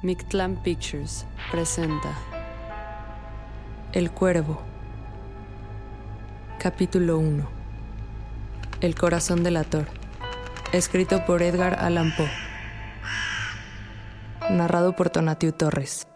Mictlan Pictures presenta El Cuervo Capítulo 1 El corazón del ator Escrito por Edgar Allan Poe Narrado por Tonatiu Torres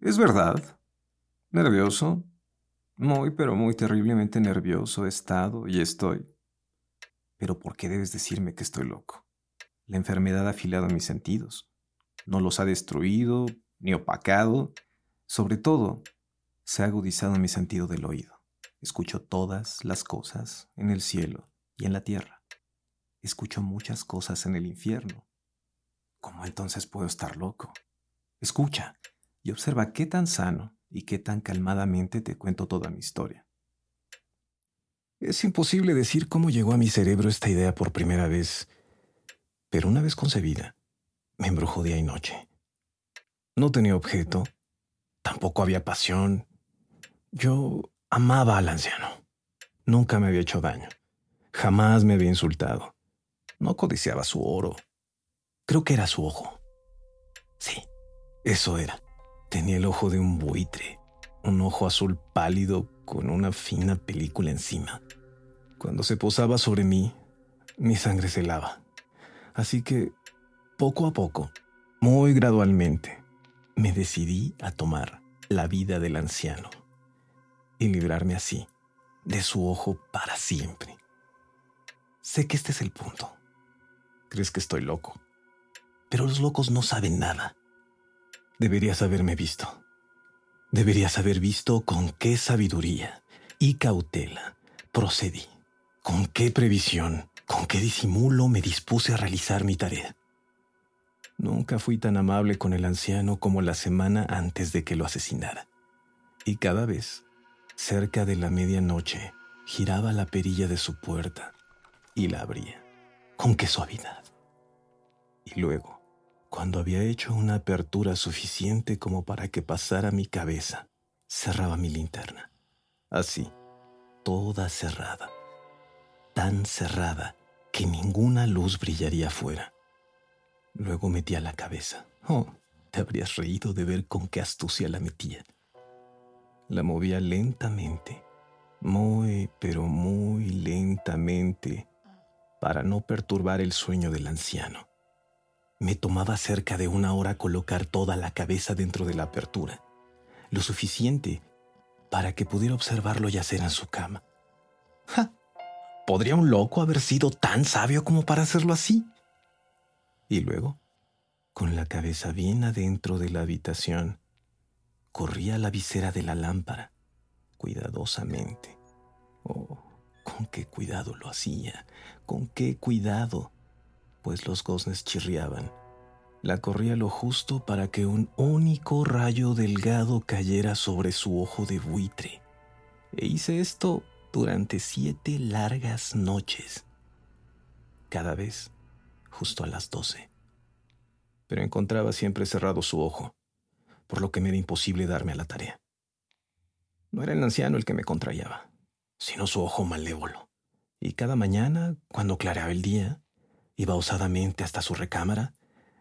Es verdad. Nervioso. Muy, pero muy terriblemente nervioso he estado y estoy. Pero ¿por qué debes decirme que estoy loco? La enfermedad ha afilado mis sentidos. No los ha destruido ni opacado. Sobre todo, se ha agudizado mi sentido del oído. Escucho todas las cosas en el cielo y en la tierra. Escucho muchas cosas en el infierno. ¿Cómo entonces puedo estar loco? Escucha y observa qué tan sano y qué tan calmadamente te cuento toda mi historia. Es imposible decir cómo llegó a mi cerebro esta idea por primera vez, pero una vez concebida, me embrujó día y noche. No tenía objeto, tampoco había pasión. Yo amaba al anciano. Nunca me había hecho daño. Jamás me había insultado. No codiciaba su oro. Creo que era su ojo. Sí, eso era. Tenía el ojo de un buitre, un ojo azul pálido con una fina película encima. Cuando se posaba sobre mí, mi sangre se helaba. Así que, poco a poco, muy gradualmente, me decidí a tomar la vida del anciano y librarme así de su ojo para siempre. Sé que este es el punto. Crees que estoy loco, pero los locos no saben nada. Deberías haberme visto. Deberías haber visto con qué sabiduría y cautela procedí, con qué previsión, con qué disimulo me dispuse a realizar mi tarea. Nunca fui tan amable con el anciano como la semana antes de que lo asesinara. Y cada vez, cerca de la medianoche, giraba la perilla de su puerta y la abría. Con qué suavidad. Y luego, cuando había hecho una apertura suficiente como para que pasara mi cabeza, cerraba mi linterna. Así, toda cerrada. Tan cerrada que ninguna luz brillaría afuera. Luego metía la cabeza. Oh, te habrías reído de ver con qué astucia la metía. La movía lentamente, muy, pero muy lentamente, para no perturbar el sueño del anciano. Me tomaba cerca de una hora colocar toda la cabeza dentro de la apertura, lo suficiente para que pudiera observarlo yacer en su cama. ¡Ja! ¿Podría un loco haber sido tan sabio como para hacerlo así? Y luego, con la cabeza bien adentro de la habitación, corría la visera de la lámpara, cuidadosamente. Oh, con qué cuidado lo hacía, con qué cuidado pues los goznes chirriaban. La corría lo justo para que un único rayo delgado cayera sobre su ojo de buitre. E hice esto durante siete largas noches, cada vez justo a las doce. Pero encontraba siempre cerrado su ojo, por lo que me era imposible darme a la tarea. No era el anciano el que me contrariaba, sino su ojo malévolo. Y cada mañana, cuando clareaba el día, Iba osadamente hasta su recámara,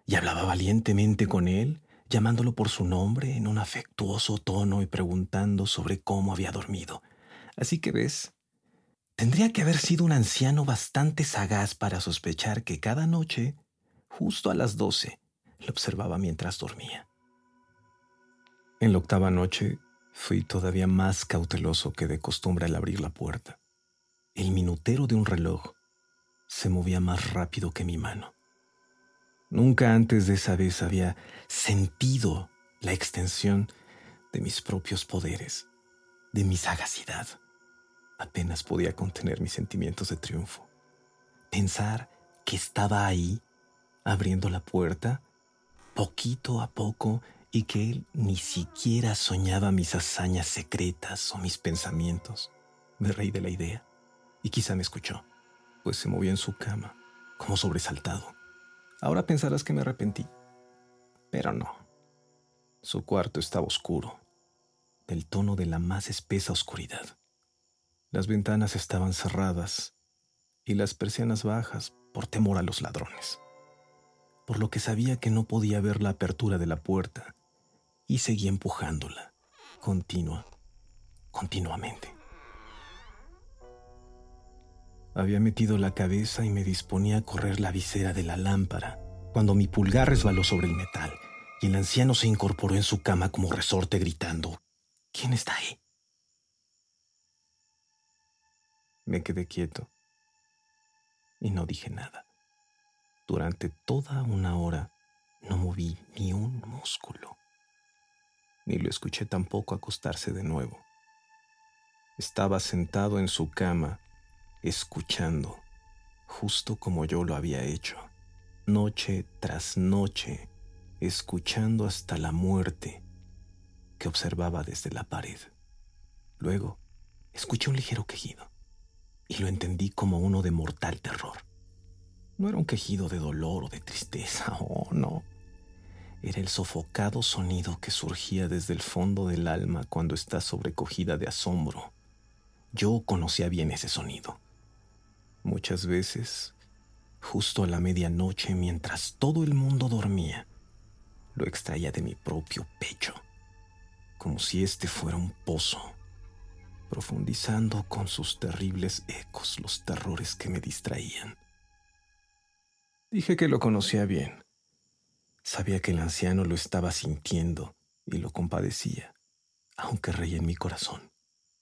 y hablaba valientemente con él, llamándolo por su nombre en un afectuoso tono y preguntando sobre cómo había dormido. Así que ves, tendría que haber sido un anciano bastante sagaz para sospechar que cada noche, justo a las doce, lo observaba mientras dormía. En la octava noche fui todavía más cauteloso que de costumbre al abrir la puerta. El minutero de un reloj se movía más rápido que mi mano. Nunca antes de esa vez había sentido la extensión de mis propios poderes, de mi sagacidad. Apenas podía contener mis sentimientos de triunfo. Pensar que estaba ahí, abriendo la puerta, poquito a poco, y que él ni siquiera soñaba mis hazañas secretas o mis pensamientos. Me reí de la idea, y quizá me escuchó, pues se movía en su cama, como sobresaltado. Ahora pensarás que me arrepentí, pero no. Su cuarto estaba oscuro, del tono de la más espesa oscuridad. Las ventanas estaban cerradas y las persianas bajas por temor a los ladrones, por lo que sabía que no podía ver la apertura de la puerta y seguía empujándola, continua, continuamente. Había metido la cabeza y me disponía a correr la visera de la lámpara cuando mi pulgar resbaló sobre el metal y el anciano se incorporó en su cama como resorte gritando, ¿Quién está ahí? Me quedé quieto y no dije nada. Durante toda una hora no moví ni un músculo, ni lo escuché tampoco acostarse de nuevo. Estaba sentado en su cama escuchando, justo como yo lo había hecho, noche tras noche, escuchando hasta la muerte que observaba desde la pared. Luego, escuché un ligero quejido y lo entendí como uno de mortal terror. No era un quejido de dolor o de tristeza, oh no. Era el sofocado sonido que surgía desde el fondo del alma cuando está sobrecogida de asombro. Yo conocía bien ese sonido. Muchas veces, justo a la medianoche, mientras todo el mundo dormía, lo extraía de mi propio pecho, como si este fuera un pozo, profundizando con sus terribles ecos los terrores que me distraían. Dije que lo conocía bien. Sabía que el anciano lo estaba sintiendo y lo compadecía, aunque reía en mi corazón.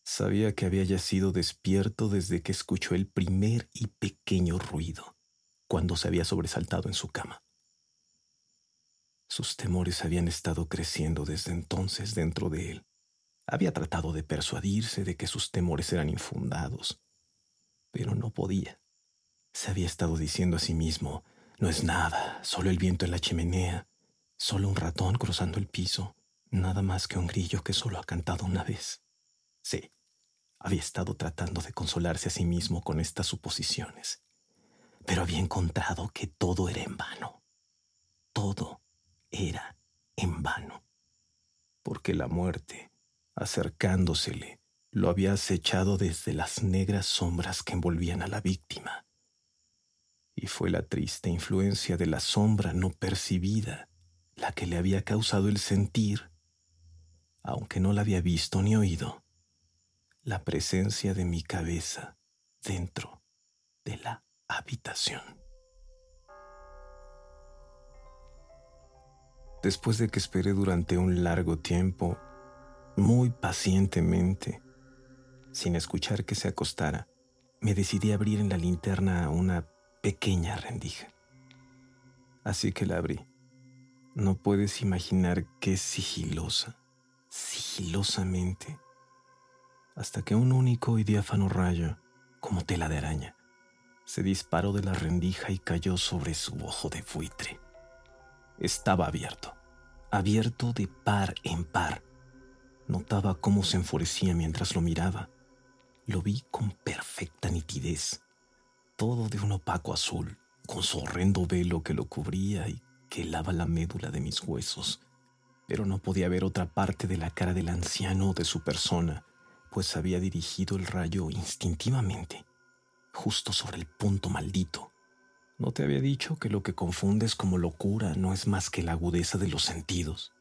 Sabía que había yacido despierto desde que escuchó el primer y pequeño ruido, cuando se había sobresaltado en su cama. Sus temores habían estado creciendo desde entonces dentro de él. Había tratado de persuadirse de que sus temores eran infundados, pero no podía. Se había estado diciendo a sí mismo, no es nada, solo el viento en la chimenea, solo un ratón cruzando el piso, nada más que un grillo que solo ha cantado una vez. Sí, había estado tratando de consolarse a sí mismo con estas suposiciones, pero había encontrado que todo era en vano. Todo era en vano, porque la muerte, acercándosele, lo había acechado desde las negras sombras que envolvían a la víctima. Y fue la triste influencia de la sombra no percibida la que le había causado el sentir, aunque no la había visto ni oído, la presencia de mi cabeza dentro de la habitación. Después de que esperé durante un largo tiempo, muy pacientemente, sin escuchar que se acostara, me decidí a abrir en la linterna una pequeña rendija. Así que la abrí. No puedes imaginar qué sigilosa, sigilosamente hasta que un único y diáfano rayo, como tela de araña, se disparó de la rendija y cayó sobre su ojo de buitre. Estaba abierto, abierto de par en par. Notaba cómo se enfurecía mientras lo miraba. Lo vi con perfecta nitidez, todo de un opaco azul, con su horrendo velo que lo cubría y que lava la médula de mis huesos. Pero no podía ver otra parte de la cara del anciano o de su persona pues había dirigido el rayo instintivamente, justo sobre el punto maldito, ¿No te había dicho que lo que confundes como locura no es más que la agudeza de los sentidos?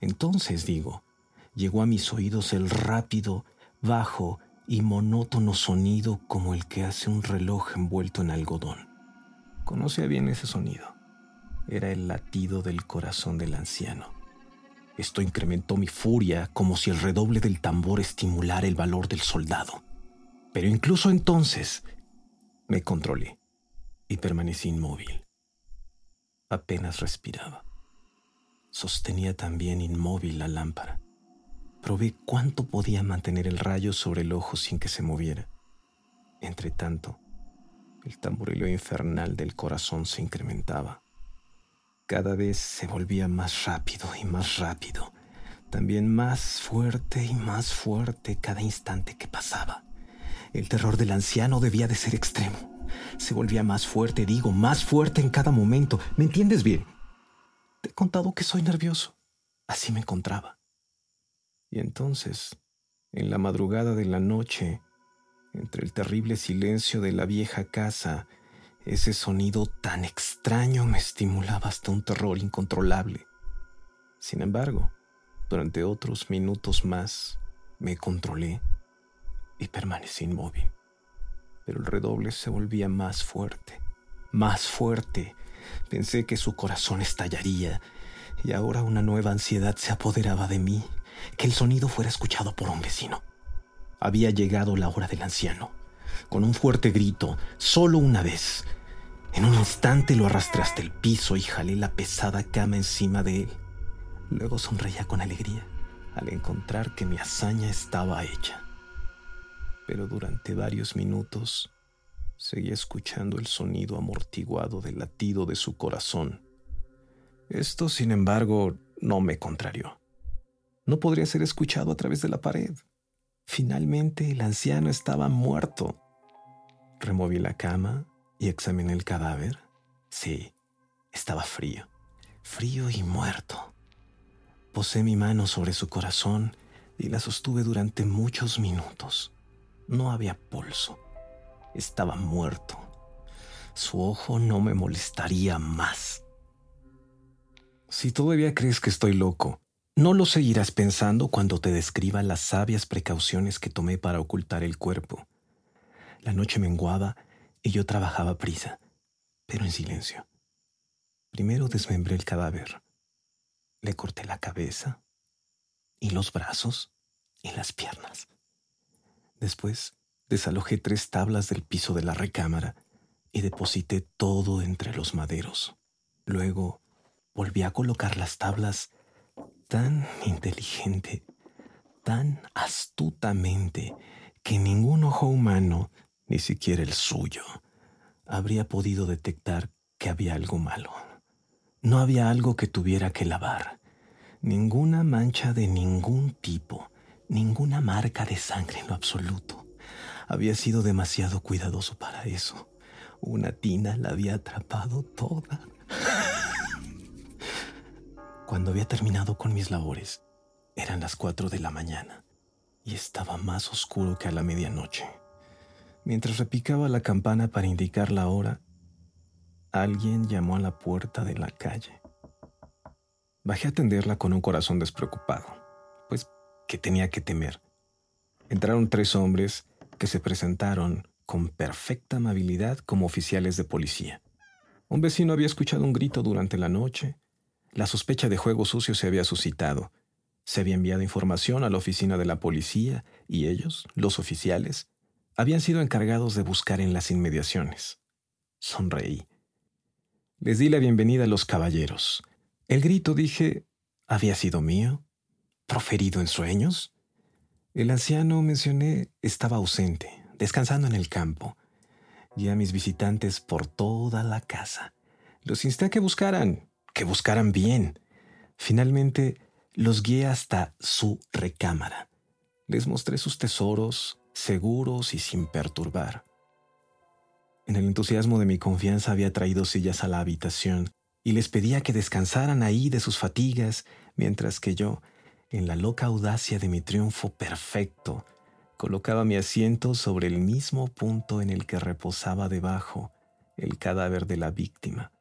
Entonces, digo, llegó a mis oídos el rápido, bajo y monótono sonido como el que hace un reloj envuelto en algodón. Conocía bien ese sonido. Era el latido del corazón del anciano. Esto incrementó mi furia como si el redoble del tambor estimulara el valor del soldado. Pero incluso entonces me controlé y permanecí inmóvil. Apenas respiraba. Sostenía también inmóvil la lámpara. Probé cuánto podía mantener el rayo sobre el ojo sin que se moviera. Entre tanto, el tamborileo infernal del corazón se incrementaba. Cada vez se volvía más rápido y más rápido, también más fuerte y más fuerte cada instante que pasaba. El terror del anciano debía de ser extremo. Se volvía más fuerte, digo, más fuerte en cada momento. ¿Me entiendes bien? Te he contado que soy nervioso. Así me encontraba. Y entonces, en la madrugada de la noche, entre el terrible silencio de la vieja casa, ese sonido tan extraño me estimulaba hasta un terror incontrolable. Sin embargo, durante otros minutos más, me controlé y permanecí inmóvil pero el redoble se volvía más fuerte, más fuerte. Pensé que su corazón estallaría y ahora una nueva ansiedad se apoderaba de mí, que el sonido fuera escuchado por un vecino. Había llegado la hora del anciano. Con un fuerte grito, solo una vez, en un instante lo arrastré hasta el piso y jalé la pesada cama encima de él. Luego sonreía con alegría al encontrar que mi hazaña estaba hecha pero durante varios minutos seguía escuchando el sonido amortiguado del latido de su corazón. Esto, sin embargo, no me contrarió. No podría ser escuchado a través de la pared. Finalmente el anciano estaba muerto. Removí la cama y examiné el cadáver. Sí, estaba frío, frío y muerto. Posé mi mano sobre su corazón y la sostuve durante muchos minutos. No había pulso. Estaba muerto. Su ojo no me molestaría más. Si todavía crees que estoy loco, no lo seguirás pensando cuando te describa las sabias precauciones que tomé para ocultar el cuerpo. La noche menguaba y yo trabajaba prisa, pero en silencio. Primero desmembré el cadáver. Le corté la cabeza y los brazos y las piernas. Después desalojé tres tablas del piso de la recámara y deposité todo entre los maderos. Luego volví a colocar las tablas tan inteligente, tan astutamente, que ningún ojo humano, ni siquiera el suyo, habría podido detectar que había algo malo. No había algo que tuviera que lavar, ninguna mancha de ningún tipo, ninguna marca de sangre en lo absoluto. Había sido demasiado cuidadoso para eso. Una tina la había atrapado toda. Cuando había terminado con mis labores, eran las cuatro de la mañana y estaba más oscuro que a la medianoche. Mientras repicaba la campana para indicar la hora, alguien llamó a la puerta de la calle. Bajé a atenderla con un corazón despreocupado, pues que tenía que temer. Entraron tres hombres que se presentaron con perfecta amabilidad como oficiales de policía. Un vecino había escuchado un grito durante la noche. La sospecha de juego sucio se había suscitado. Se había enviado información a la oficina de la policía y ellos, los oficiales, habían sido encargados de buscar en las inmediaciones. Sonreí. Les di la bienvenida a los caballeros. El grito, dije, había sido mío proferido en sueños? El anciano, mencioné, estaba ausente, descansando en el campo. Y a mis visitantes por toda la casa. Los insté a que buscaran, que buscaran bien. Finalmente, los guié hasta su recámara. Les mostré sus tesoros, seguros y sin perturbar. En el entusiasmo de mi confianza había traído sillas a la habitación y les pedía que descansaran ahí de sus fatigas, mientras que yo, en la loca audacia de mi triunfo perfecto, colocaba mi asiento sobre el mismo punto en el que reposaba debajo el cadáver de la víctima.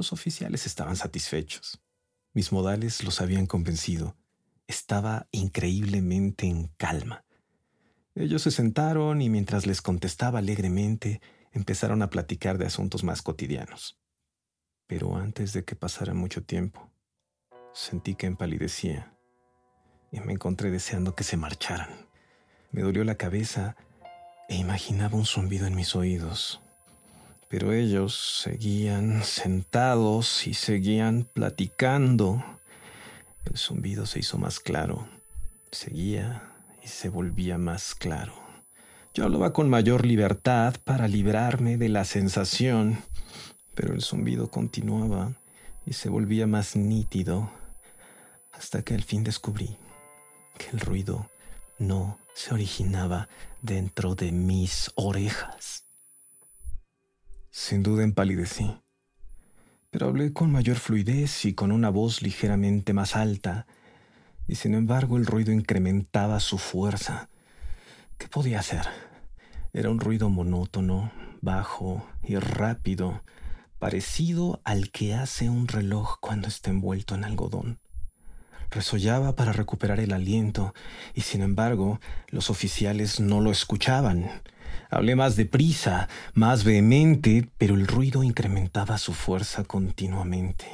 Los oficiales estaban satisfechos. Mis modales los habían convencido. Estaba increíblemente en calma. Ellos se sentaron y mientras les contestaba alegremente, empezaron a platicar de asuntos más cotidianos. Pero antes de que pasara mucho tiempo, sentí que empalidecía y me encontré deseando que se marcharan. Me dolió la cabeza e imaginaba un zumbido en mis oídos. Pero ellos seguían sentados y seguían platicando. El zumbido se hizo más claro. Seguía y se volvía más claro. Yo hablaba con mayor libertad para librarme de la sensación, pero el zumbido continuaba y se volvía más nítido hasta que al fin descubrí que el ruido no se originaba dentro de mis orejas. Sin duda empalidecí, pero hablé con mayor fluidez y con una voz ligeramente más alta, y sin embargo el ruido incrementaba su fuerza. ¿Qué podía hacer? Era un ruido monótono, bajo y rápido, parecido al que hace un reloj cuando está envuelto en algodón. Resollaba para recuperar el aliento, y sin embargo los oficiales no lo escuchaban. Hablé más deprisa, más vehemente, pero el ruido incrementaba su fuerza continuamente.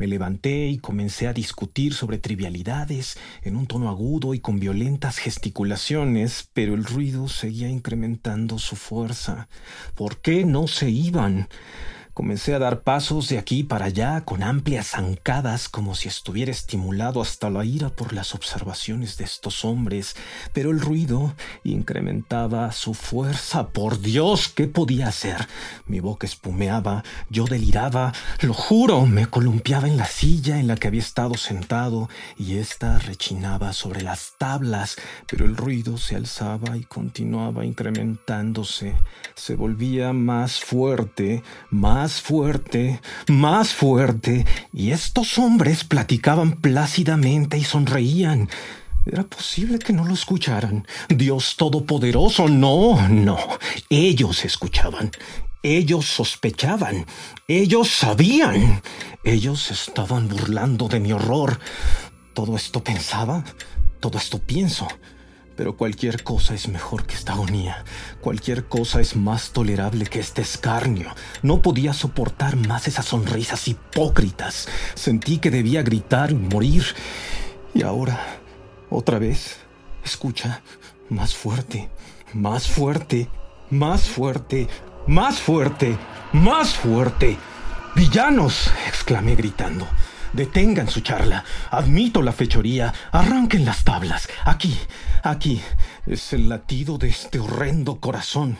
Me levanté y comencé a discutir sobre trivialidades en un tono agudo y con violentas gesticulaciones, pero el ruido seguía incrementando su fuerza. ¿Por qué no se iban? Comencé a dar pasos de aquí para allá con amplias zancadas como si estuviera estimulado hasta la ira por las observaciones de estos hombres, pero el ruido incrementaba su fuerza. Por Dios, ¿qué podía hacer? Mi boca espumeaba, yo deliraba, lo juro, me columpiaba en la silla en la que había estado sentado y ésta rechinaba sobre las tablas, pero el ruido se alzaba y continuaba incrementándose, se volvía más fuerte, más más fuerte, más fuerte, y estos hombres platicaban plácidamente y sonreían. ¿Era posible que no lo escucharan? Dios Todopoderoso, no, no. Ellos escuchaban. Ellos sospechaban. Ellos sabían. Ellos estaban burlando de mi horror. Todo esto pensaba. Todo esto pienso. Pero cualquier cosa es mejor que esta agonía. Cualquier cosa es más tolerable que este escarnio. No podía soportar más esas sonrisas hipócritas. Sentí que debía gritar y morir. Y ahora, otra vez, escucha, más fuerte, más fuerte, más fuerte, más fuerte, más fuerte. Villanos, exclamé gritando. Detengan su charla. Admito la fechoría. Arranquen las tablas. Aquí, aquí es el latido de este horrendo corazón.